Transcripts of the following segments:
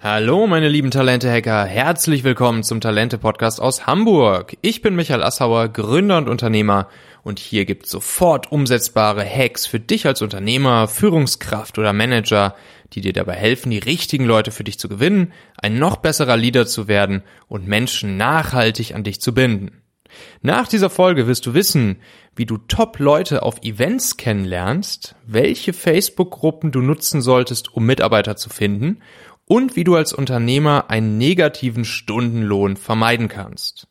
Hallo, meine lieben Talente-Hacker. Herzlich willkommen zum Talente-Podcast aus Hamburg. Ich bin Michael Assauer, Gründer und Unternehmer. Und hier gibt's sofort umsetzbare Hacks für dich als Unternehmer, Führungskraft oder Manager, die dir dabei helfen, die richtigen Leute für dich zu gewinnen, ein noch besserer Leader zu werden und Menschen nachhaltig an dich zu binden. Nach dieser Folge wirst du wissen, wie du Top-Leute auf Events kennenlernst, welche Facebook-Gruppen du nutzen solltest, um Mitarbeiter zu finden und wie du als Unternehmer einen negativen Stundenlohn vermeiden kannst.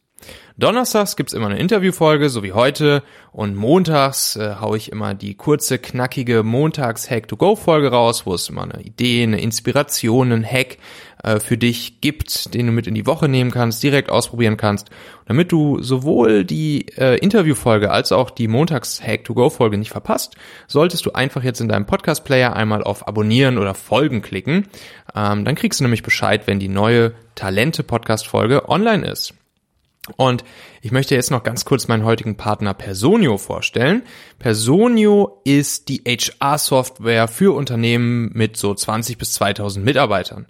Donnerstags gibt's immer eine Interviewfolge, so wie heute, und montags äh, hau ich immer die kurze, knackige Montags-Hack-to-Go-Folge raus, wo es immer eine Idee, eine Inspiration, einen Hack äh, für dich gibt, den du mit in die Woche nehmen kannst, direkt ausprobieren kannst, damit du sowohl die äh, Interviewfolge als auch die Montags-Hack-to-Go-Folge nicht verpasst, solltest du einfach jetzt in deinem Podcast-Player einmal auf Abonnieren oder Folgen klicken. Ähm, dann kriegst du nämlich Bescheid, wenn die neue Talente-Podcast-Folge online ist. Und ich möchte jetzt noch ganz kurz meinen heutigen Partner Personio vorstellen. Personio ist die HR-Software für Unternehmen mit so 20 bis 2000 Mitarbeitern.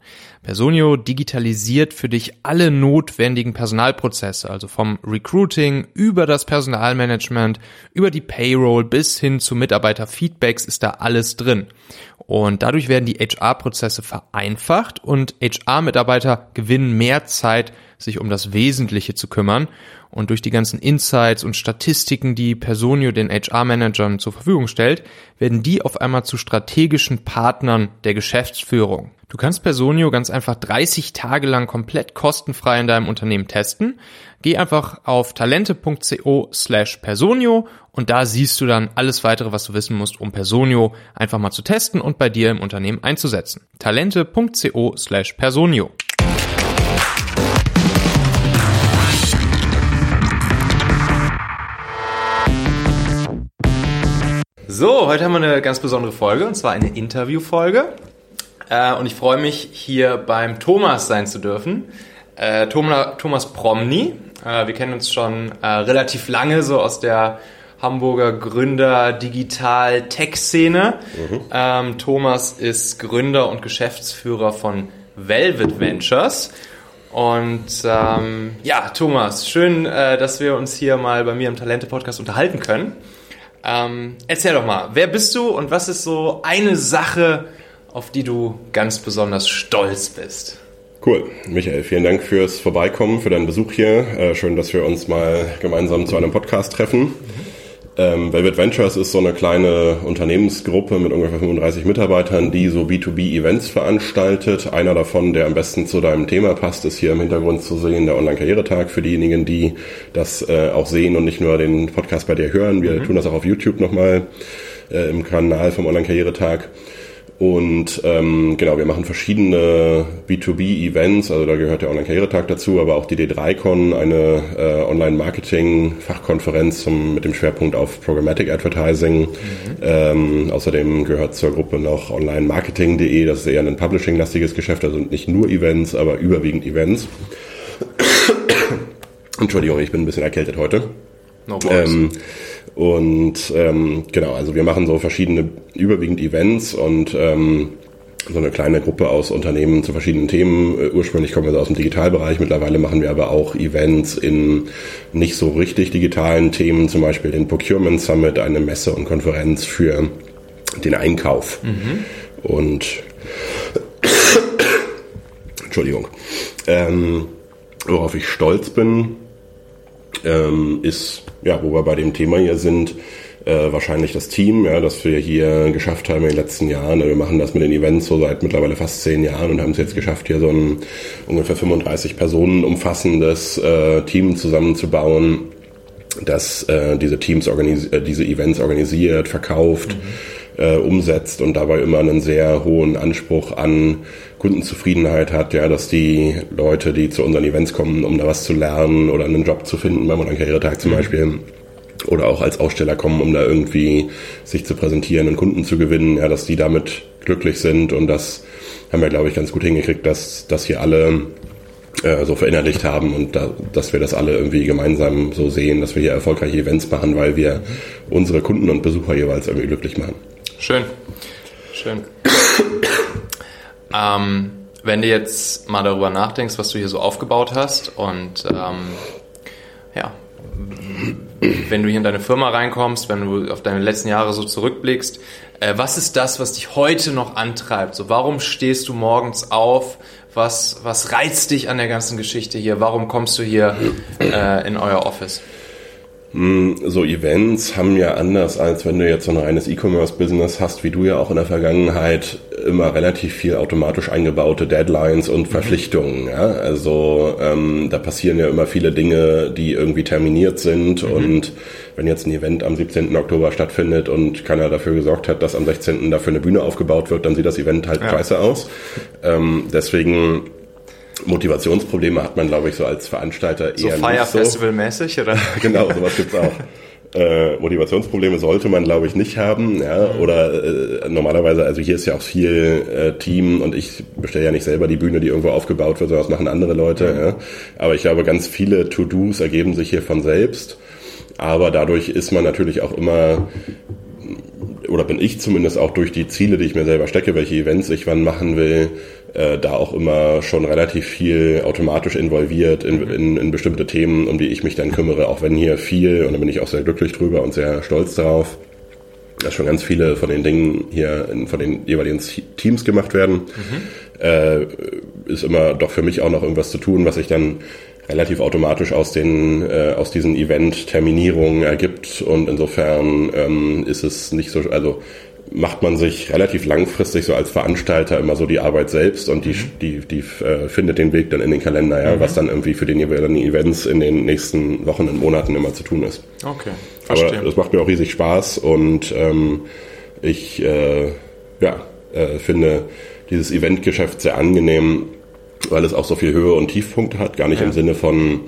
Personio digitalisiert für dich alle notwendigen Personalprozesse, also vom Recruiting über das Personalmanagement, über die Payroll bis hin zu Mitarbeiterfeedbacks ist da alles drin. Und dadurch werden die HR-Prozesse vereinfacht und HR-Mitarbeiter gewinnen mehr Zeit, sich um das Wesentliche zu kümmern. Und durch die ganzen Insights und Statistiken, die Personio den HR-Managern zur Verfügung stellt, werden die auf einmal zu strategischen Partnern der Geschäftsführung. Du kannst Personio ganz einfach 30 Tage lang komplett kostenfrei in deinem Unternehmen testen. Geh einfach auf talente.co slash Personio und da siehst du dann alles weitere, was du wissen musst, um Personio einfach mal zu testen und bei dir im Unternehmen einzusetzen. talente.co slash Personio. So, heute haben wir eine ganz besondere Folge und zwar eine Interviewfolge. Äh, und ich freue mich, hier beim Thomas sein zu dürfen. Äh, Thomas, Promny. Äh, wir kennen uns schon äh, relativ lange so aus der Hamburger Gründer Digital Tech Szene. Mhm. Ähm, Thomas ist Gründer und Geschäftsführer von Velvet Ventures. Und ähm, ja, Thomas, schön, äh, dass wir uns hier mal bei mir im Talente Podcast unterhalten können. Ähm, erzähl doch mal, wer bist du und was ist so eine Sache, auf die du ganz besonders stolz bist? Cool. Michael, vielen Dank fürs Vorbeikommen, für deinen Besuch hier. Äh, schön, dass wir uns mal gemeinsam zu einem Podcast treffen. Mhm. Ähm, Velvet Ventures ist so eine kleine Unternehmensgruppe mit ungefähr 35 Mitarbeitern, die so B2B-Events veranstaltet. Einer davon, der am besten zu deinem Thema passt, ist hier im Hintergrund zu sehen, der Online-Karrieretag für diejenigen, die das äh, auch sehen und nicht nur den Podcast bei dir hören. Wir mhm. tun das auch auf YouTube nochmal äh, im Kanal vom Online-Karrieretag. Und ähm, genau, wir machen verschiedene B2B-Events, also da gehört der Online-Karrieretag dazu, aber auch die D3Con, eine äh, Online-Marketing-Fachkonferenz mit dem Schwerpunkt auf Programmatic Advertising. Mhm. Ähm, außerdem gehört zur Gruppe noch Online-Marketing.de, das ist eher ein Publishing-lastiges Geschäft, also nicht nur Events, aber überwiegend Events. Entschuldigung, ich bin ein bisschen erkältet heute. No ähm, und ähm, genau, also wir machen so verschiedene, überwiegend Events und ähm, so eine kleine Gruppe aus Unternehmen zu verschiedenen Themen. Äh, ursprünglich kommen wir so aus dem Digitalbereich, mittlerweile machen wir aber auch Events in nicht so richtig digitalen Themen, zum Beispiel den Procurement Summit, eine Messe und Konferenz für den Einkauf. Mhm. Und Entschuldigung. Ähm, worauf ich stolz bin, ähm, ist, ja, wo wir bei dem Thema hier sind, äh, wahrscheinlich das Team, ja, das wir hier geschafft haben in den letzten Jahren. Wir machen das mit den Events so seit mittlerweile fast zehn Jahren und haben es jetzt geschafft, hier so ein ungefähr 35 Personen umfassendes äh, Team zusammenzubauen, das äh, diese Teams organisiert, äh, diese Events organisiert, verkauft. Mhm äh, umsetzt und dabei immer einen sehr hohen Anspruch an Kundenzufriedenheit hat, ja, dass die Leute, die zu unseren Events kommen, um da was zu lernen oder einen Job zu finden beim Karrieretag zum mhm. Beispiel, oder auch als Aussteller kommen, um da irgendwie sich zu präsentieren und Kunden zu gewinnen, ja, dass die damit glücklich sind und das haben wir, glaube ich, ganz gut hingekriegt, dass, dass hier alle äh, so verinnerlicht haben und da, dass wir das alle irgendwie gemeinsam so sehen, dass wir hier erfolgreiche Events machen, weil wir unsere Kunden und Besucher jeweils irgendwie glücklich machen. Schön. Schön. ähm, wenn du jetzt mal darüber nachdenkst, was du hier so aufgebaut hast und ähm, ja, wenn du hier in deine Firma reinkommst, wenn du auf deine letzten Jahre so zurückblickst, äh, was ist das, was dich heute noch antreibt? So, warum stehst du morgens auf? Was, was reizt dich an der ganzen Geschichte hier? Warum kommst du hier äh, in euer Office? Hm, so Events haben ja anders, als wenn du jetzt so ein reines E-Commerce-Business hast, wie du ja auch in der Vergangenheit immer relativ viel automatisch eingebaute Deadlines und mhm. Verpflichtungen. Ja? Also ähm, da passieren ja immer viele Dinge, die irgendwie terminiert sind mhm. und wenn jetzt ein Event am 17. Oktober stattfindet und keiner dafür gesorgt hat, dass am 16. dafür eine Bühne aufgebaut wird, dann sieht das Event halt ja. scheiße aus. Ähm, deswegen Motivationsprobleme hat man, glaube ich, so als Veranstalter so eher Fire nicht so. Festival-mäßig, oder? genau, sowas gibt's auch. Äh, Motivationsprobleme sollte man, glaube ich, nicht haben. Ja? Oder äh, normalerweise, also hier ist ja auch viel äh, Team und ich bestelle ja nicht selber die Bühne, die irgendwo aufgebaut wird, sondern das machen andere Leute. Mhm. Ja? Aber ich glaube, ganz viele To-Dos ergeben sich hier von selbst. Aber dadurch ist man natürlich auch immer oder bin ich zumindest auch durch die Ziele, die ich mir selber stecke, welche Events ich wann machen will, äh, da auch immer schon relativ viel automatisch involviert in, in, in bestimmte Themen, um die ich mich dann kümmere, auch wenn hier viel, und da bin ich auch sehr glücklich drüber und sehr stolz darauf, dass schon ganz viele von den Dingen hier in, von den jeweiligen Teams gemacht werden, mhm. äh, ist immer doch für mich auch noch irgendwas zu tun, was ich dann relativ automatisch aus den äh, aus diesen Event-Terminierungen ergibt. Und insofern ähm, ist es nicht so, also macht man sich relativ langfristig so als Veranstalter immer so die Arbeit selbst und die, mhm. die, die äh, findet den Weg dann in den Kalender, ja, mhm. was dann irgendwie für den jeweiligen Events in den nächsten Wochen und Monaten immer zu tun ist. Okay. Verstehe. Aber das macht mir auch riesig Spaß und ähm, ich äh, ja, äh, finde dieses Eventgeschäft sehr angenehm, weil es auch so viel Höhe und Tiefpunkte hat, gar nicht ja. im Sinne von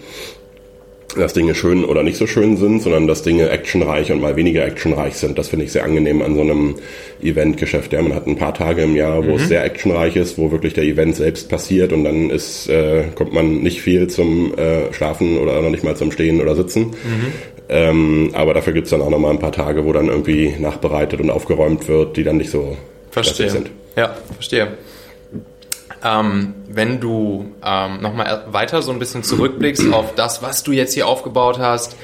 dass Dinge schön oder nicht so schön sind, sondern dass Dinge actionreich und mal weniger actionreich sind. Das finde ich sehr angenehm an so einem Eventgeschäft. Ja, man hat ein paar Tage im Jahr, wo mhm. es sehr actionreich ist, wo wirklich der Event selbst passiert und dann ist, äh, kommt man nicht viel zum äh, Schlafen oder noch nicht mal zum Stehen oder Sitzen. Mhm. Ähm, aber dafür gibt's dann auch noch mal ein paar Tage, wo dann irgendwie nachbereitet und aufgeräumt wird, die dann nicht so verstehe. sind. Ja, verstehe. Ähm, wenn du ähm, nochmal weiter so ein bisschen zurückblickst auf das, was du jetzt hier aufgebaut hast,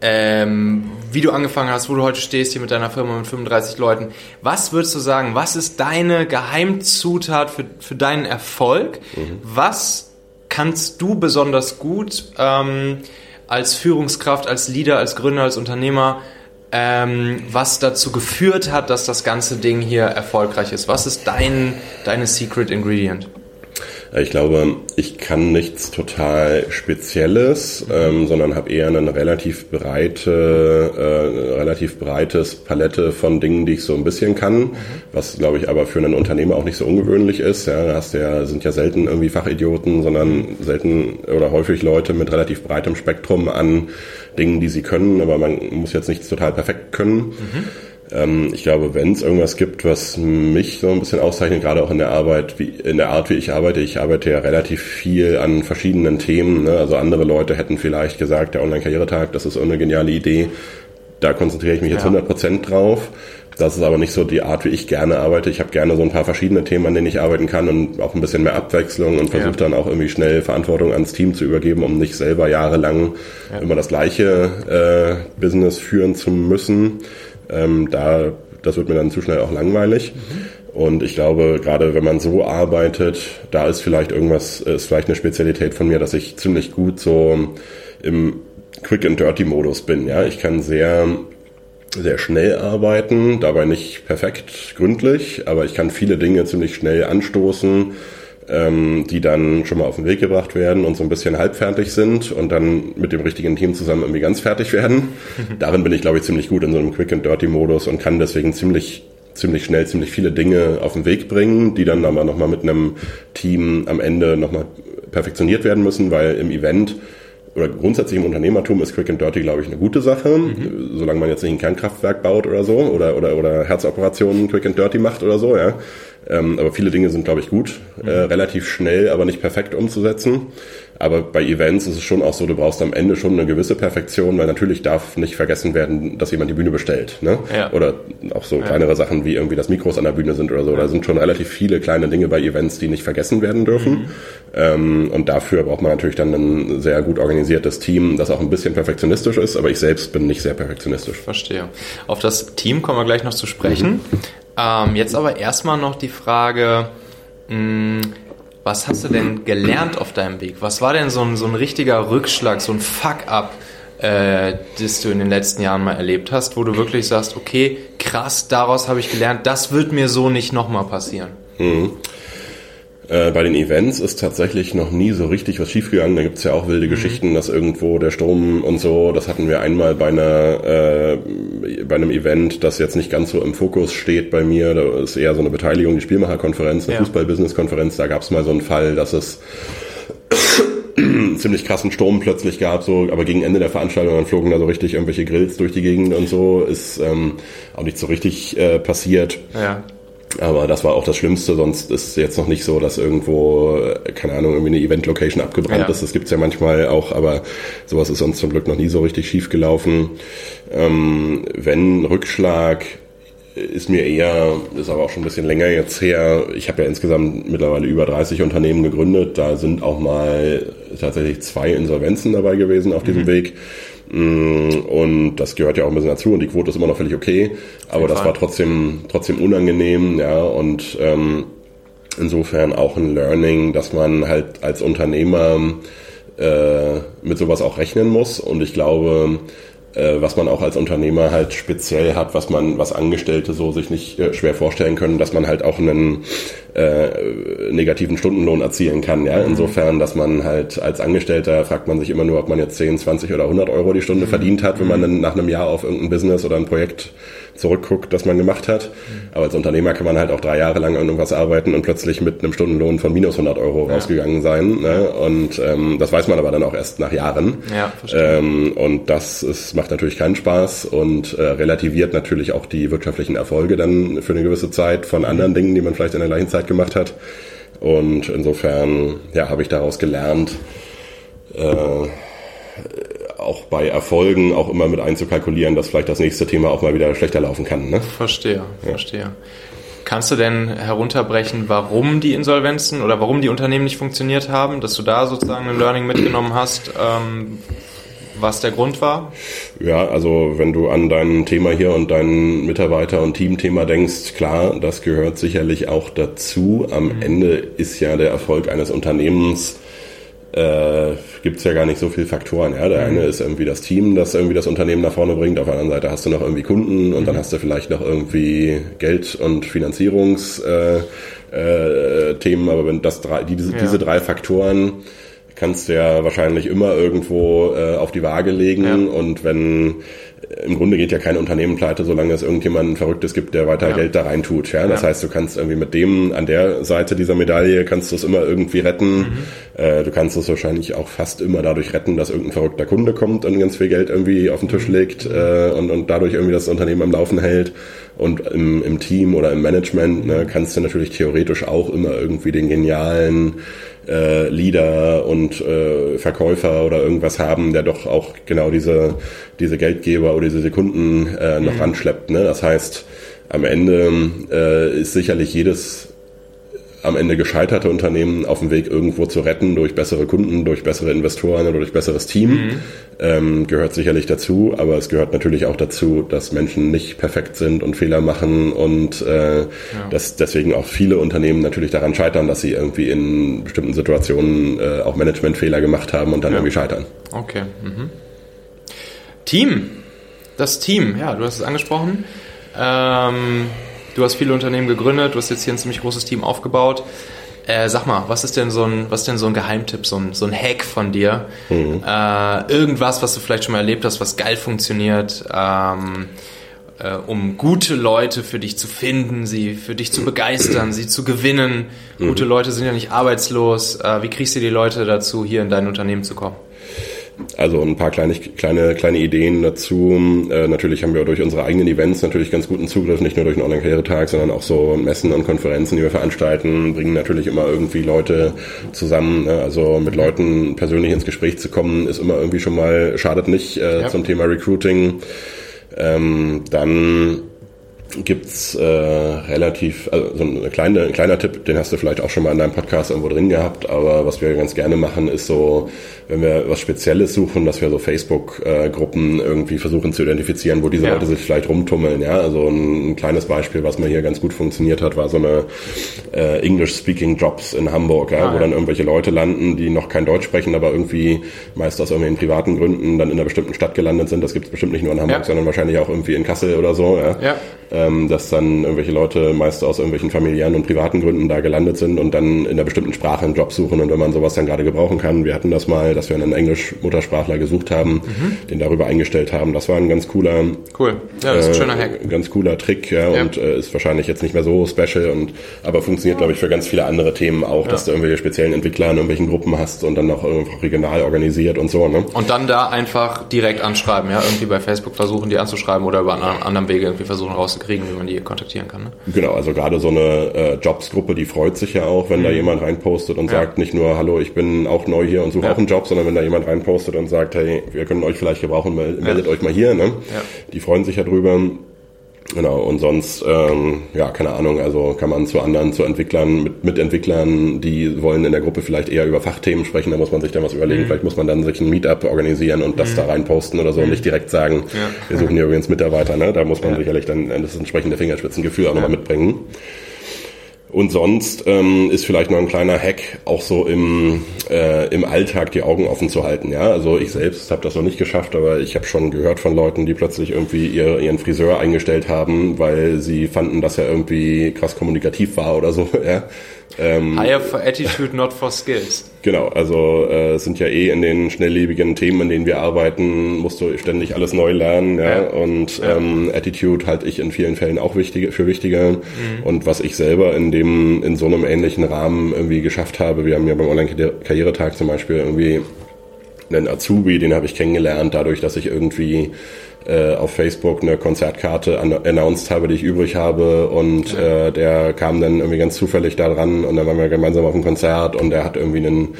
ähm, wie du angefangen hast, wo du heute stehst hier mit deiner Firma mit 35 Leuten, was würdest du sagen, was ist deine Geheimzutat für, für deinen Erfolg? Mhm. Was kannst du besonders gut ähm, als Führungskraft, als Leader, als Gründer, als Unternehmer ähm, was dazu geführt hat, dass das ganze Ding hier erfolgreich ist. Was ist dein, deine Secret Ingredient? Ich glaube, ich kann nichts total Spezielles, ähm, sondern habe eher eine relativ breite, äh, relativ breites Palette von Dingen, die ich so ein bisschen kann, was glaube ich aber für einen Unternehmer auch nicht so ungewöhnlich ist. Ja, da hast ja, sind ja selten irgendwie Fachidioten, sondern selten oder häufig Leute mit relativ breitem Spektrum an Dingen, die sie können, aber man muss jetzt nichts total perfekt können. Mhm. Ähm, ich glaube, wenn es irgendwas gibt, was mich so ein bisschen auszeichnet, gerade auch in der Arbeit, wie, in der Art, wie ich arbeite, ich arbeite ja relativ viel an verschiedenen Themen. Ne? Also andere Leute hätten vielleicht gesagt, der Online-Karrieretag, das ist eine geniale Idee. Da konzentriere ich mich jetzt ja. 100% drauf. Das ist aber nicht so die Art, wie ich gerne arbeite. Ich habe gerne so ein paar verschiedene Themen, an denen ich arbeiten kann und auch ein bisschen mehr Abwechslung und versuche ja. dann auch irgendwie schnell Verantwortung ans Team zu übergeben, um nicht selber jahrelang ja. immer das gleiche äh, Business führen zu müssen. Ähm, da, das wird mir dann zu schnell auch langweilig. Mhm. Und ich glaube, gerade wenn man so arbeitet, da ist vielleicht irgendwas, ist vielleicht eine Spezialität von mir, dass ich ziemlich gut so im Quick and Dirty Modus bin. Ja, ich kann sehr sehr schnell arbeiten, dabei nicht perfekt gründlich, aber ich kann viele Dinge ziemlich schnell anstoßen, ähm, die dann schon mal auf den Weg gebracht werden und so ein bisschen halbfertig sind und dann mit dem richtigen Team zusammen irgendwie ganz fertig werden. Darin bin ich, glaube ich, ziemlich gut in so einem Quick and Dirty Modus und kann deswegen ziemlich ziemlich schnell ziemlich viele Dinge auf den Weg bringen, die dann aber nochmal mit einem Team am Ende nochmal perfektioniert werden müssen, weil im Event oder grundsätzlich im Unternehmertum ist Quick and Dirty, glaube ich, eine gute Sache, mhm. solange man jetzt nicht ein Kernkraftwerk baut oder so oder, oder, oder Herzoperationen Quick and Dirty macht oder so, ja. Ähm, aber viele Dinge sind, glaube ich, gut, äh, relativ schnell, aber nicht perfekt umzusetzen. Aber bei Events ist es schon auch so, du brauchst am Ende schon eine gewisse Perfektion, weil natürlich darf nicht vergessen werden, dass jemand die Bühne bestellt. Ne? Ja. Oder auch so ja. kleinere Sachen wie irgendwie, dass Mikros an der Bühne sind oder so. Da sind schon relativ viele kleine Dinge bei Events, die nicht vergessen werden dürfen. Mhm. Ähm, und dafür braucht man natürlich dann ein sehr gut organisiertes Team, das auch ein bisschen perfektionistisch ist, aber ich selbst bin nicht sehr perfektionistisch. Verstehe. Auf das Team kommen wir gleich noch zu sprechen. Mhm. Ähm, jetzt aber erstmal noch die Frage, mh, hm, was hast du denn gelernt auf deinem Weg? Was war denn so ein, so ein richtiger Rückschlag, so ein Fuck-up, äh, das du in den letzten Jahren mal erlebt hast, wo du wirklich sagst, okay, krass, daraus habe ich gelernt, das wird mir so nicht nochmal passieren? Mhm. Äh, bei den Events ist tatsächlich noch nie so richtig was schiefgegangen. Da gibt's ja auch wilde mhm. Geschichten, dass irgendwo der Strom und so, das hatten wir einmal bei einer äh, bei einem Event, das jetzt nicht ganz so im Fokus steht bei mir. Da ist eher so eine Beteiligung, die Spielmacherkonferenz, eine ja. Fußball-Business-Konferenz. Da gab's mal so einen Fall, dass es ziemlich krassen Sturm plötzlich gab, so, aber gegen Ende der Veranstaltung dann flogen da so richtig irgendwelche Grills durch die Gegend und so, ist ähm, auch nicht so richtig äh, passiert. Ja. Aber das war auch das Schlimmste, sonst ist es jetzt noch nicht so, dass irgendwo, keine Ahnung, irgendwie eine Event-Location abgebrannt ja. ist. Das gibt's ja manchmal auch, aber sowas ist sonst zum Glück noch nie so richtig schief gelaufen. Ähm, wenn Rückschlag ist mir eher, ist aber auch schon ein bisschen länger jetzt her. Ich habe ja insgesamt mittlerweile über 30 Unternehmen gegründet. Da sind auch mal tatsächlich zwei Insolvenzen dabei gewesen auf diesem mhm. Weg. Mm, und das gehört ja auch ein bisschen dazu und die Quote ist immer noch völlig okay. Aber das war trotzdem, trotzdem unangenehm, ja, und ähm, insofern auch ein Learning, dass man halt als Unternehmer äh, mit sowas auch rechnen muss. Und ich glaube, was man auch als Unternehmer halt speziell hat, was man, was Angestellte so sich nicht äh, schwer vorstellen können, dass man halt auch einen äh, negativen Stundenlohn erzielen kann. Ja, mhm. insofern, dass man halt als Angestellter fragt man sich immer nur, ob man jetzt 10, 20 oder 100 Euro die Stunde mhm. verdient hat, wenn man dann nach einem Jahr auf irgendein Business oder ein Projekt zurückguckt, das man gemacht hat. Aber als Unternehmer kann man halt auch drei Jahre lang an irgendwas arbeiten und plötzlich mit einem Stundenlohn von minus 100 Euro ja. rausgegangen sein. Ne? Und ähm, das weiß man aber dann auch erst nach Jahren. Ja, verstehe. Ähm, und das ist, macht natürlich keinen Spaß und äh, relativiert natürlich auch die wirtschaftlichen Erfolge dann für eine gewisse Zeit von anderen Dingen, die man vielleicht in der gleichen Zeit gemacht hat. Und insofern ja, habe ich daraus gelernt, äh, auch bei Erfolgen auch immer mit einzukalkulieren, dass vielleicht das nächste Thema auch mal wieder schlechter laufen kann. Ne? Verstehe, ja. verstehe. Kannst du denn herunterbrechen, warum die Insolvenzen oder warum die Unternehmen nicht funktioniert haben, dass du da sozusagen ein Learning mitgenommen hast, ähm, was der Grund war? Ja, also wenn du an dein Thema hier und dein Mitarbeiter- und Teamthema denkst, klar, das gehört sicherlich auch dazu. Am mhm. Ende ist ja der Erfolg eines Unternehmens äh, gibt es ja gar nicht so viele Faktoren. Ja? Der mhm. eine ist irgendwie das Team, das irgendwie das Unternehmen nach vorne bringt. Auf der anderen Seite hast du noch irgendwie Kunden und mhm. dann hast du vielleicht noch irgendwie Geld- und Finanzierungsthemen. Äh, äh, aber wenn das drei, die, diese, ja. diese drei Faktoren kannst du ja wahrscheinlich immer irgendwo äh, auf die Waage legen ja. und wenn im Grunde geht ja kein Unternehmen pleite, solange es irgendjemanden Verrücktes gibt, der weiter ja. Geld da rein tut. Ja? Das ja. heißt, du kannst irgendwie mit dem an der Seite dieser Medaille kannst du es immer irgendwie retten. Mhm. Äh, du kannst es wahrscheinlich auch fast immer dadurch retten, dass irgendein verrückter Kunde kommt und ganz viel Geld irgendwie auf den Tisch legt äh, und, und dadurch irgendwie das Unternehmen am Laufen hält. Und im, im Team oder im Management ne, kannst du natürlich theoretisch auch immer irgendwie den genialen äh, Leader und äh, Verkäufer oder irgendwas haben, der doch auch genau diese, diese Geldgeber oder diese Sekunden äh, noch mhm. anschleppt. Ne? Das heißt, am Ende äh, ist sicherlich jedes am Ende gescheiterte Unternehmen auf dem Weg irgendwo zu retten durch bessere Kunden, durch bessere Investoren oder durch besseres Team. Mhm. Ähm, gehört sicherlich dazu, aber es gehört natürlich auch dazu, dass Menschen nicht perfekt sind und Fehler machen und äh, ja. dass deswegen auch viele Unternehmen natürlich daran scheitern, dass sie irgendwie in bestimmten Situationen äh, auch Managementfehler gemacht haben und dann ja. irgendwie scheitern. Okay. Mhm. Team. Das Team, ja, du hast es angesprochen. Ähm Du hast viele Unternehmen gegründet, du hast jetzt hier ein ziemlich großes Team aufgebaut. Äh, sag mal, was ist denn so ein, was ist denn so ein Geheimtipp, so ein, so ein Hack von dir? Mhm. Äh, irgendwas, was du vielleicht schon mal erlebt hast, was geil funktioniert, ähm, äh, um gute Leute für dich zu finden, sie für dich zu begeistern, sie zu gewinnen. Mhm. Gute Leute sind ja nicht arbeitslos. Äh, wie kriegst du die Leute dazu, hier in dein Unternehmen zu kommen? Also ein paar kleine, kleine, kleine Ideen dazu. Äh, natürlich haben wir durch unsere eigenen Events natürlich ganz guten Zugriff, nicht nur durch den Online-Karrieretag, sondern auch so Messen und Konferenzen, die wir veranstalten, bringen natürlich immer irgendwie Leute zusammen. Ne? Also mit Leuten persönlich ins Gespräch zu kommen, ist immer irgendwie schon mal, schadet nicht äh, ja. zum Thema Recruiting. Ähm, dann gibt's äh, relativ, also so ein, kleine, ein kleiner Tipp, den hast du vielleicht auch schon mal in deinem Podcast irgendwo drin gehabt, aber was wir ganz gerne machen, ist so, wenn wir was Spezielles suchen, dass wir so Facebook-Gruppen irgendwie versuchen zu identifizieren, wo diese ja. Leute sich vielleicht rumtummeln. Ja, also ein, ein, kleines Beispiel, was mir hier ganz gut funktioniert hat, war so eine äh, English-Speaking Jobs in Hamburg, ja, ah, wo dann irgendwelche Leute landen, die noch kein Deutsch sprechen, aber irgendwie meist aus irgendwelchen privaten Gründen dann in einer bestimmten Stadt gelandet sind. Das gibt es bestimmt nicht nur in Hamburg, ja. sondern wahrscheinlich auch irgendwie in Kassel oder so. Ja. ja ähm, dass dann irgendwelche Leute meist aus irgendwelchen familiären und privaten Gründen da gelandet sind und dann in einer bestimmten Sprache einen Job suchen und wenn man sowas dann gerade gebrauchen kann. Wir hatten das mal, dass wir einen Englisch-Muttersprachler gesucht haben, mhm. den darüber eingestellt haben. Das war ein ganz cooler, cool, ja, das ist ein schöner äh, Hack, ganz cooler Trick, ja, ja. und äh, ist wahrscheinlich jetzt nicht mehr so special und aber funktioniert, glaube ich, für ganz viele andere Themen auch, ja. dass du irgendwelche speziellen Entwickler in irgendwelchen Gruppen hast und dann auch regional organisiert und so. Ne? Und dann da einfach direkt anschreiben, ja, irgendwie bei Facebook versuchen, die anzuschreiben oder über einen anderen Wege irgendwie versuchen rauszukriegen kriegen, wie man die kontaktieren kann. Ne? Genau, also gerade so eine äh, Jobsgruppe, die freut sich ja auch, wenn mhm. da jemand reinpostet und ja. sagt nicht nur, hallo, ich bin auch neu hier und suche ja. auch einen Job, sondern wenn da jemand reinpostet und sagt, hey, wir können euch vielleicht gebrauchen, meldet ja. euch mal hier. Ne? Die freuen sich ja drüber. Genau, und sonst, ähm, ja, keine Ahnung, also kann man zu anderen, zu Entwicklern, mit, mit Entwicklern, die wollen in der Gruppe vielleicht eher über Fachthemen sprechen, da muss man sich dann was überlegen. Mhm. Vielleicht muss man dann sich ein Meetup organisieren und das mhm. da reinposten oder so und nicht direkt sagen, ja. wir suchen hier übrigens Mitarbeiter, ne? Da muss man ja. sicherlich dann das entsprechende Fingerspitzengefühl auch ja. nochmal mitbringen. Und sonst ähm, ist vielleicht noch ein kleiner Hack, auch so im, äh, im Alltag die Augen offen zu halten. Ja, also ich selbst habe das noch nicht geschafft, aber ich habe schon gehört von Leuten, die plötzlich irgendwie ihr, ihren Friseur eingestellt haben, weil sie fanden, dass er irgendwie krass kommunikativ war oder so. Ja. Ähm, Hire for Attitude, not for Skills. Genau, also äh, sind ja eh in den schnelllebigen Themen, in denen wir arbeiten, musst du ständig alles neu lernen. Ja? ja. Und ja. Ähm, Attitude halte ich in vielen Fällen auch wichtig, für wichtiger. Mhm. Und was ich selber in dem in so einem ähnlichen Rahmen irgendwie geschafft habe, wir haben ja beim Online-Karrieretag zum Beispiel irgendwie einen Azubi, den habe ich kennengelernt, dadurch, dass ich irgendwie äh, auf Facebook eine Konzertkarte an, announced habe, die ich übrig habe und ja. äh, der kam dann irgendwie ganz zufällig da dran und dann waren wir gemeinsam auf dem Konzert und er hat irgendwie einen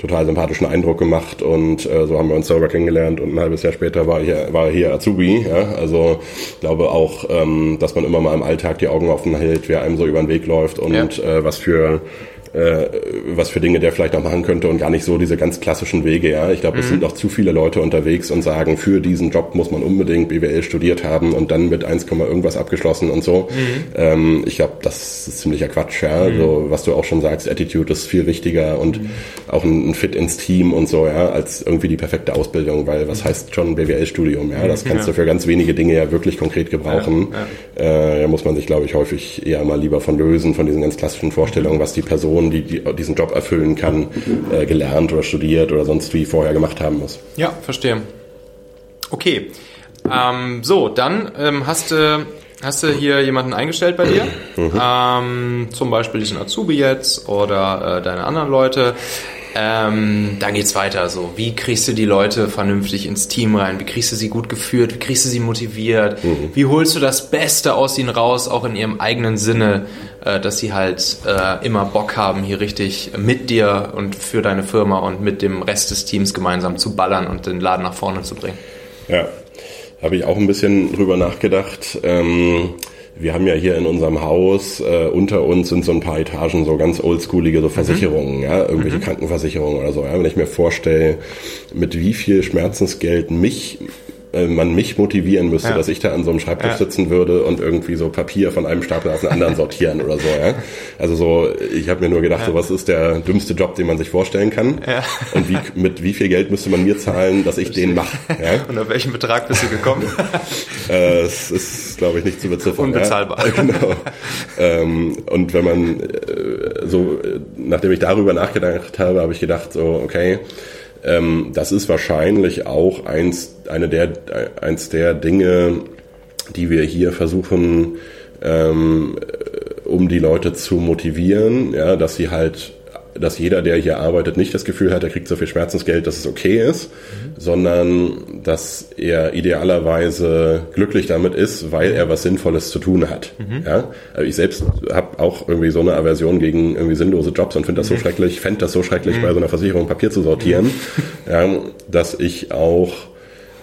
total sympathischen Eindruck gemacht und äh, so haben wir uns selber kennengelernt und ein halbes Jahr später war, hier, war er hier Azubi. Ja? Also glaube auch, ähm, dass man immer mal im Alltag die Augen offen hält, wer einem so über den Weg läuft und ja. äh, was für äh, was für Dinge der vielleicht noch machen könnte und gar nicht so diese ganz klassischen Wege. Ja, ich glaube, mhm. es sind noch zu viele Leute unterwegs und sagen, für diesen Job muss man unbedingt BWL studiert haben und dann mit 1, irgendwas abgeschlossen und so. Mhm. Ähm, ich glaube, das ist ziemlicher Quatsch. Ja, mhm. so was du auch schon sagst, Attitude ist viel wichtiger und mhm. auch ein, ein, Fit ins Team und so, ja, als irgendwie die perfekte Ausbildung, weil was heißt schon BWL-Studium? Ja, das kannst ja. du für ganz wenige Dinge ja wirklich konkret gebrauchen. Ja, ja. Äh, da muss man sich, glaube ich, häufig eher mal lieber von lösen, von diesen ganz klassischen Vorstellungen, was die Person Person, die, die diesen Job erfüllen kann, äh, gelernt oder studiert oder sonst wie vorher gemacht haben muss. Ja, verstehe. Okay. Ähm, so, dann ähm, hast du hast du hier jemanden eingestellt bei dir, mhm. ähm, zum Beispiel diesen Azubi jetzt oder äh, deine anderen Leute. Ähm, dann geht's weiter. So, wie kriegst du die Leute vernünftig ins Team rein? Wie kriegst du sie gut geführt? Wie kriegst du sie motiviert? Mhm. Wie holst du das Beste aus ihnen raus, auch in ihrem eigenen Sinne, äh, dass sie halt äh, immer Bock haben, hier richtig mit dir und für deine Firma und mit dem Rest des Teams gemeinsam zu ballern und den Laden nach vorne zu bringen? Ja, habe ich auch ein bisschen drüber nachgedacht. Ähm wir haben ja hier in unserem Haus äh, unter uns sind so ein paar Etagen so ganz oldschoolige so mhm. Versicherungen, mhm. ja, irgendwelche mhm. Krankenversicherungen oder so. Ja, wenn ich mir vorstelle, mit wie viel Schmerzensgeld mich äh, man mich motivieren müsste, ja. dass ich da an so einem Schreibtisch ja. sitzen würde und irgendwie so Papier von einem Stapel auf den anderen sortieren oder so. Ja? Also so, ich habe mir nur gedacht, so was ist der dümmste Job, den man sich vorstellen kann. Ja. Und wie, mit wie viel Geld müsste man mir zahlen, dass ich den mache? Ja? Und auf welchen Betrag bist du gekommen? äh, es ist, glaube ich, nicht zu beziffern. Unbezahlbar. Genau. ähm, und wenn man äh, so, nachdem ich darüber nachgedacht habe, habe ich gedacht, so, okay, ähm, das ist wahrscheinlich auch eins, eine der, eins der Dinge, die wir hier versuchen, ähm, um die Leute zu motivieren, ja, dass sie halt dass jeder, der hier arbeitet, nicht das Gefühl hat, er kriegt so viel Schmerzensgeld, dass es okay ist, mhm. sondern dass er idealerweise glücklich damit ist, weil er was Sinnvolles zu tun hat. Mhm. Ja? Also ich selbst habe auch irgendwie so eine Aversion gegen irgendwie sinnlose Jobs und finde das so mhm. schrecklich, fände das so schrecklich, mhm. bei so einer Versicherung Papier zu sortieren, mhm. ja, dass ich auch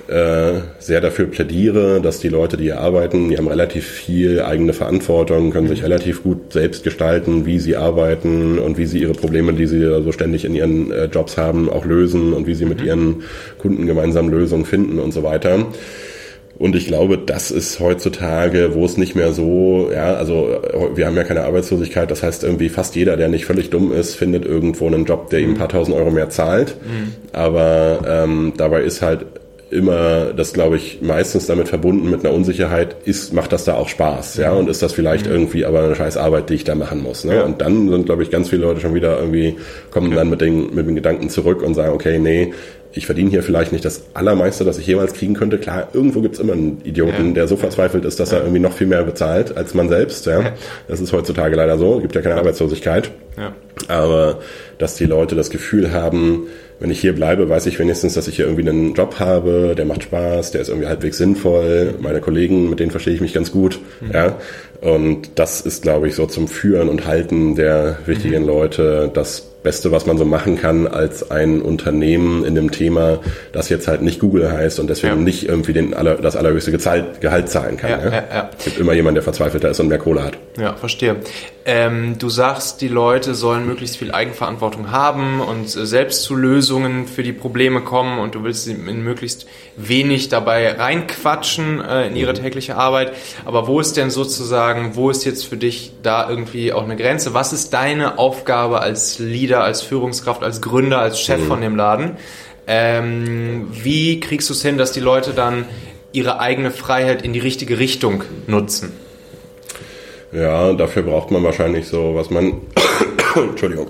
äh, sehr dafür plädiere, dass die Leute, die hier arbeiten, die haben relativ viel eigene Verantwortung, können sich relativ gut selbst gestalten, wie sie arbeiten und wie sie ihre Probleme, die sie so ständig in ihren äh, Jobs haben, auch lösen und wie sie mit mhm. ihren Kunden gemeinsam Lösungen finden und so weiter. Und ich glaube, das ist heutzutage, wo es nicht mehr so, ja, also wir haben ja keine Arbeitslosigkeit, das heißt irgendwie fast jeder, der nicht völlig dumm ist, findet irgendwo einen Job, der ihm ein paar tausend Euro mehr zahlt. Mhm. Aber ähm, dabei ist halt immer das, glaube ich, meistens damit verbunden mit einer Unsicherheit, ist, macht das da auch Spaß, ja, und ist das vielleicht mhm. irgendwie aber eine scheiß Arbeit, die ich da machen muss, ne? Ja. Und dann sind, glaube ich, ganz viele Leute schon wieder irgendwie, kommen okay. dann mit den, mit den Gedanken zurück und sagen, okay, nee, ich verdiene hier vielleicht nicht das Allermeiste, das ich jemals kriegen könnte. Klar, irgendwo gibt's immer einen Idioten, ja. der so verzweifelt ist, dass ja. er irgendwie noch viel mehr bezahlt als man selbst. Ja. Das ist heutzutage leider so. Gibt ja keine Arbeitslosigkeit. Ja. Aber dass die Leute das Gefühl haben, wenn ich hier bleibe, weiß ich wenigstens, dass ich hier irgendwie einen Job habe, der macht Spaß, der ist irgendwie halbwegs sinnvoll. Meine Kollegen, mit denen verstehe ich mich ganz gut. Mhm. Ja. Und das ist, glaube ich, so zum Führen und Halten der wichtigen mhm. Leute das Beste, was man so machen kann als ein Unternehmen in dem Thema, das jetzt halt nicht Google heißt und deswegen ja. nicht irgendwie den aller, das allerhöchste Gehalt zahlen kann. Ja, ja? Ja, Es gibt immer jemanden, der verzweifelter ist und mehr Kohle hat. Ja, verstehe. Ähm, du sagst, die Leute sollen möglichst viel Eigenverantwortung haben und selbst zu Lösungen für die Probleme kommen und du willst sie in möglichst wenig dabei reinquatschen äh, in ihre mhm. tägliche Arbeit. Aber wo ist denn sozusagen, wo ist jetzt für dich da irgendwie auch eine Grenze? Was ist deine Aufgabe als Leader? Leader, als Führungskraft, als Gründer, als Chef mhm. von dem Laden. Ähm, wie kriegst du es hin, dass die Leute dann ihre eigene Freiheit in die richtige Richtung nutzen? Ja, dafür braucht man wahrscheinlich so, was man, Entschuldigung,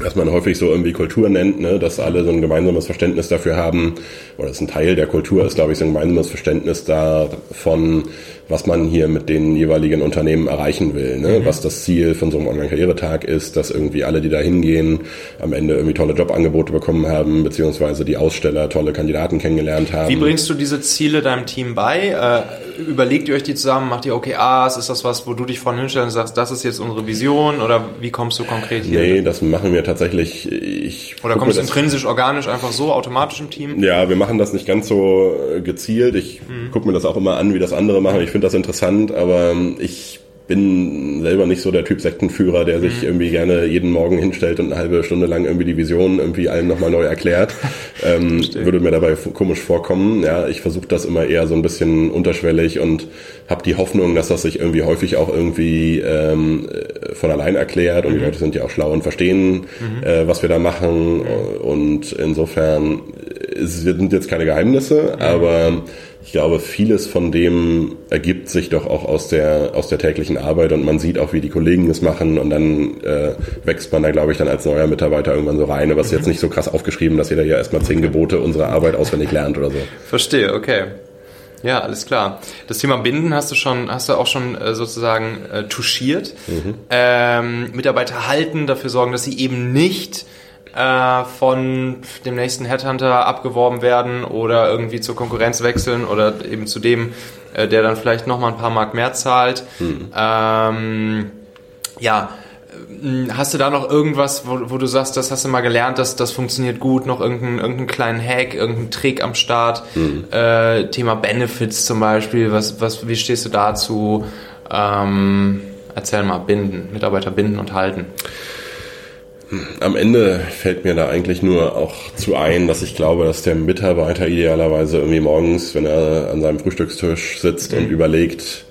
was man häufig so irgendwie Kultur nennt, ne, dass alle so ein gemeinsames Verständnis dafür haben, oder das ist ein Teil der Kultur, ist glaube ich so ein gemeinsames Verständnis davon, was man hier mit den jeweiligen Unternehmen erreichen will. Ne? Mhm. Was das Ziel von so einem Online-Karrieretag ist, dass irgendwie alle, die da hingehen, am Ende irgendwie tolle Jobangebote bekommen haben, beziehungsweise die Aussteller tolle Kandidaten kennengelernt haben. Wie bringst du diese Ziele deinem Team bei? Äh, überlegt ihr euch die zusammen, macht ihr OKRs? Ist das was, wo du dich vorhin hinstellst und sagst, das ist jetzt unsere Vision? Oder wie kommst du konkret hier? Nee, das machen wir tatsächlich. Ich oder kommst du intrinsisch, organisch, einfach so, automatisch im Team? Ja, wir machen das nicht ganz so gezielt. Ich mhm. gucke mir das auch immer an, wie das andere machen. Ich finde das interessant, aber ich bin selber nicht so der Typ Sektenführer, der sich mhm. irgendwie gerne jeden Morgen hinstellt und eine halbe Stunde lang irgendwie die Vision irgendwie allen nochmal neu erklärt. ähm, würde mir dabei komisch vorkommen. Ja, ich versuche das immer eher so ein bisschen unterschwellig und habe die Hoffnung, dass das sich irgendwie häufig auch irgendwie ähm, von allein erklärt und mhm. die Leute sind ja auch schlau und verstehen, mhm. äh, was wir da machen. Und insofern es sind jetzt keine Geheimnisse, mhm. aber ich glaube, vieles von dem ergibt sich doch auch aus der, aus der täglichen Arbeit und man sieht auch, wie die Kollegen es machen und dann äh, wächst man da, glaube ich, dann als neuer Mitarbeiter irgendwann so rein. Aber es ist jetzt nicht so krass aufgeschrieben, dass jeder hier erstmal zehn Gebote unserer Arbeit auswendig lernt oder so. Verstehe, okay. Ja, alles klar. Das Thema Binden hast du schon, hast du auch schon äh, sozusagen äh, touchiert. Mhm. Ähm, Mitarbeiter halten, dafür sorgen, dass sie eben nicht äh, von dem nächsten Headhunter abgeworben werden oder irgendwie zur Konkurrenz wechseln oder eben zu dem, äh, der dann vielleicht nochmal ein paar Mark mehr zahlt. Hm. Ähm, ja, äh, Hast du da noch irgendwas, wo, wo, du sagst, das hast du mal gelernt, dass das funktioniert gut, noch irgendeinen irgendeinen kleinen Hack, irgendeinen Trick am Start? Mhm. Äh, Thema Benefits zum Beispiel, was, was, wie stehst du dazu? Ähm, erzähl mal, binden, Mitarbeiter binden und halten. Am Ende fällt mir da eigentlich nur auch zu ein, dass ich glaube, dass der Mitarbeiter idealerweise irgendwie morgens, wenn er an seinem Frühstückstisch sitzt mhm. und überlegt,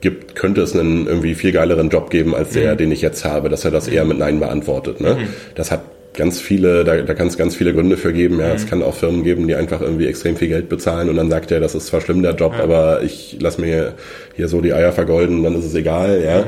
gibt, könnte es einen irgendwie viel geileren Job geben als der, mhm. den ich jetzt habe, dass er das eher mit Nein beantwortet. Ne? Mhm. Das hat ganz viele, da, da kann es ganz viele Gründe für geben. Ja, es mhm. kann auch Firmen geben, die einfach irgendwie extrem viel Geld bezahlen und dann sagt er, das ist zwar schlimm der Job, ja. aber ich lass mir hier so die Eier vergolden, dann ist es egal. Ja.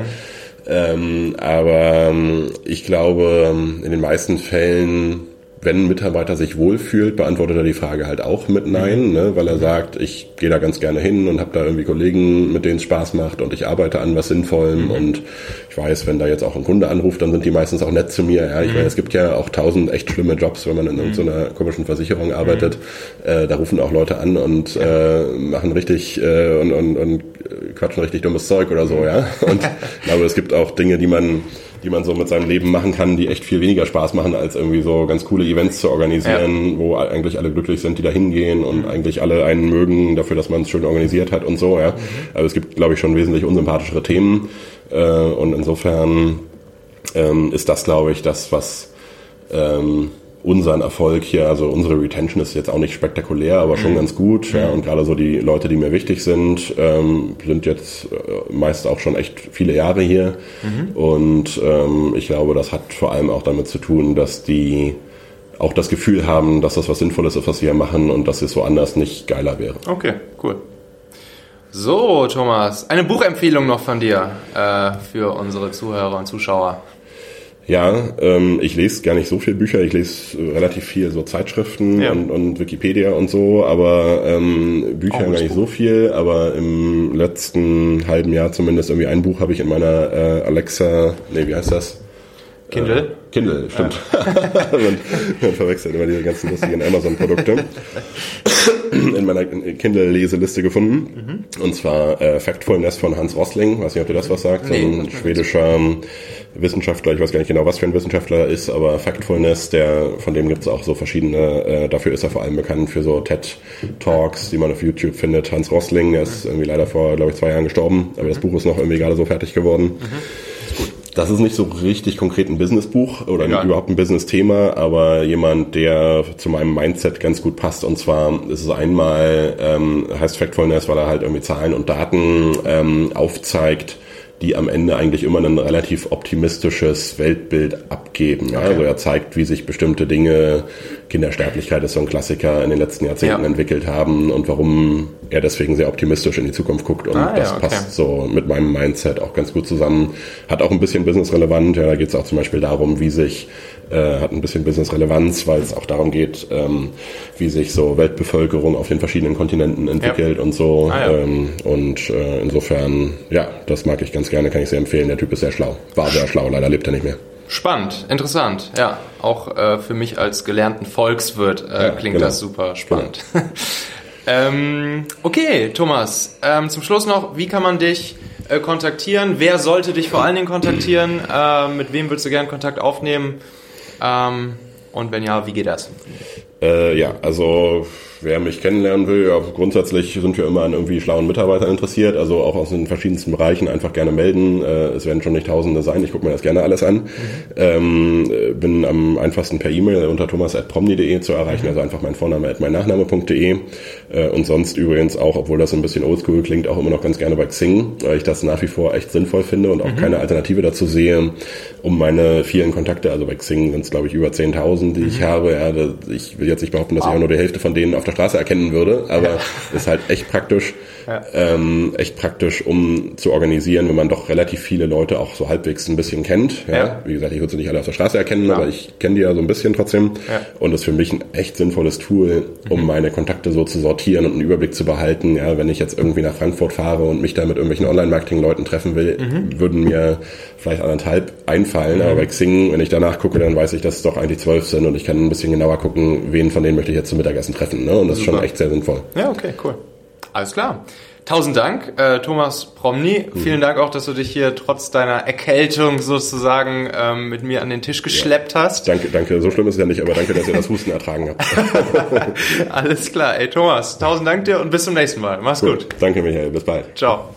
Ähm, aber ähm, ich glaube, ähm, in den meisten Fällen wenn ein Mitarbeiter sich wohlfühlt, beantwortet er die Frage halt auch mit Nein, mhm. ne, weil er sagt, ich gehe da ganz gerne hin und habe da irgendwie Kollegen, mit denen es Spaß macht und ich arbeite an was Sinnvollem mhm. und ich weiß, wenn da jetzt auch ein Kunde anruft, dann sind die meistens auch nett zu mir. Ja, ich mhm. meine, es gibt ja auch tausend echt schlimme Jobs, wenn man in mhm. so einer komischen Versicherung arbeitet. Mhm. Äh, da rufen auch Leute an und äh, machen richtig äh, und, und, und quatschen richtig dummes Zeug oder so, ja. Und ich glaube, es gibt auch Dinge, die man die man so mit seinem Leben machen kann, die echt viel weniger Spaß machen, als irgendwie so ganz coole Events zu organisieren, ja. wo eigentlich alle glücklich sind, die da hingehen und eigentlich alle einen mögen dafür, dass man es schön organisiert hat und so, ja. Mhm. Also es gibt, glaube ich, schon wesentlich unsympathischere Themen. Äh, und insofern ähm, ist das, glaube ich, das, was ähm, unseren Erfolg hier, also unsere Retention ist jetzt auch nicht spektakulär, aber schon mhm. ganz gut. Ja, und gerade so die Leute, die mir wichtig sind, ähm, sind jetzt äh, meist auch schon echt viele Jahre hier. Mhm. Und ähm, ich glaube, das hat vor allem auch damit zu tun, dass die auch das Gefühl haben, dass das was Sinnvolles ist, was wir machen und dass es woanders nicht geiler wäre. Okay, cool. So, Thomas, eine Buchempfehlung noch von dir äh, für unsere Zuhörer und Zuschauer. Ja, ähm, ich lese gar nicht so viele Bücher, ich lese relativ viel so Zeitschriften ja. und, und, Wikipedia und so, aber ähm, Bücher gar nicht so viel, aber im letzten halben Jahr zumindest irgendwie ein Buch habe ich in meiner äh, Alexa, nee, wie heißt das? Kindle? Kindle, stimmt. Ja. man, verwechselt immer diese ganzen lustigen Amazon-Produkte. in meiner Kindle-Leseliste gefunden. Mhm. Und zwar äh, Factfulness von Hans Rossling. Weiß nicht, ob dir das was sagt. Nee, so ein schwedischer Wissenschaftler, ich weiß gar nicht genau, was für ein Wissenschaftler er ist, aber Factfulness, der, von dem gibt es auch so verschiedene, äh, dafür ist er vor allem bekannt für so TED-Talks, die man auf YouTube findet. Hans Rossling, der ist irgendwie leider vor, glaube ich, zwei Jahren gestorben, aber das Buch ist noch irgendwie gerade so fertig geworden. Mhm. Das ist nicht so richtig konkret ein Businessbuch oder ja. überhaupt ein Business-Thema, aber jemand, der zu meinem Mindset ganz gut passt. Und zwar ist es einmal, ähm, heißt Factfulness, weil er halt irgendwie Zahlen und Daten ähm, aufzeigt, die am Ende eigentlich immer ein relativ optimistisches Weltbild abgeben. Ja? Okay. Also er zeigt, wie sich bestimmte Dinge, Kindersterblichkeit ist so ein Klassiker, in den letzten Jahrzehnten ja. entwickelt haben und warum er deswegen sehr optimistisch in die Zukunft guckt. Und ah, das ja, okay. passt so mit meinem Mindset auch ganz gut zusammen. Hat auch ein bisschen businessrelevant. Ja, da geht es auch zum Beispiel darum, wie sich äh, hat ein bisschen Business-Relevanz, weil es auch darum geht, ähm, wie sich so Weltbevölkerung auf den verschiedenen Kontinenten entwickelt ja. und so. Ah, ja. ähm, und äh, insofern, ja, das mag ich ganz gerne, kann ich sehr empfehlen. Der Typ ist sehr schlau. War sehr schlau, leider lebt er nicht mehr. Spannend, interessant, ja. Auch äh, für mich als gelernten Volkswirt äh, ja, klingt genau. das super spannend. Genau. ähm, okay, Thomas, ähm, zum Schluss noch, wie kann man dich äh, kontaktieren? Wer sollte dich vor allen Dingen kontaktieren? Äh, mit wem würdest du gerne Kontakt aufnehmen? Ähm, und wenn ja, wie geht das? Äh, ja, also wer mich kennenlernen will, ja, grundsätzlich sind wir immer an irgendwie schlauen Mitarbeitern interessiert, also auch aus den verschiedensten Bereichen einfach gerne melden. Äh, es werden schon nicht Tausende sein, ich gucke mir das gerne alles an. Mhm. Ähm, bin am einfachsten per E-Mail unter thomas.promni.de zu erreichen, also einfach mein Vorname at mein Nachname.de äh, und sonst übrigens auch, obwohl das ein bisschen oldschool klingt, auch immer noch ganz gerne bei Xing, weil ich das nach wie vor echt sinnvoll finde und auch mhm. keine Alternative dazu sehe, um meine vielen Kontakte, also bei Xing sind es glaube ich über 10.000, die mhm. ich habe. Ja, ich will jetzt nicht behaupten, dass wow. ich auch nur die Hälfte von denen auf der Straße erkennen würde, aber ja. ist halt echt praktisch, ja. ähm, echt praktisch, um zu organisieren, wenn man doch relativ viele Leute auch so halbwegs ein bisschen kennt. Ja, ja. wie gesagt, ich würde sie nicht alle auf der Straße erkennen, aber ich kenne die ja so ein bisschen trotzdem. Und das ist für mich ein echt sinnvolles Tool, um mhm. meine Kontakte so zu sortieren und einen Überblick zu behalten. Ja, wenn ich jetzt irgendwie nach Frankfurt fahre und mich da mit irgendwelchen Online-Marketing-Leuten treffen will, mhm. würden mir vielleicht anderthalb einfallen, mhm. aber bei Xing, wenn ich danach gucke, dann weiß ich, dass es doch eigentlich zwölf sind und ich kann ein bisschen genauer gucken, wen von denen möchte ich jetzt zum Mittagessen treffen. Ne? Und das Super. ist schon echt sehr sinnvoll. Ja, okay, cool. Alles klar. Tausend Dank, äh, Thomas Promny. Mhm. Vielen Dank auch, dass du dich hier trotz deiner Erkältung sozusagen ähm, mit mir an den Tisch geschleppt ja. hast. Danke, danke. So schlimm ist es ja nicht, aber danke, dass ihr das Husten ertragen habt. Alles klar. Ey, Thomas, tausend Dank dir und bis zum nächsten Mal. Mach's cool. gut. Danke, Michael. Bis bald. Ciao.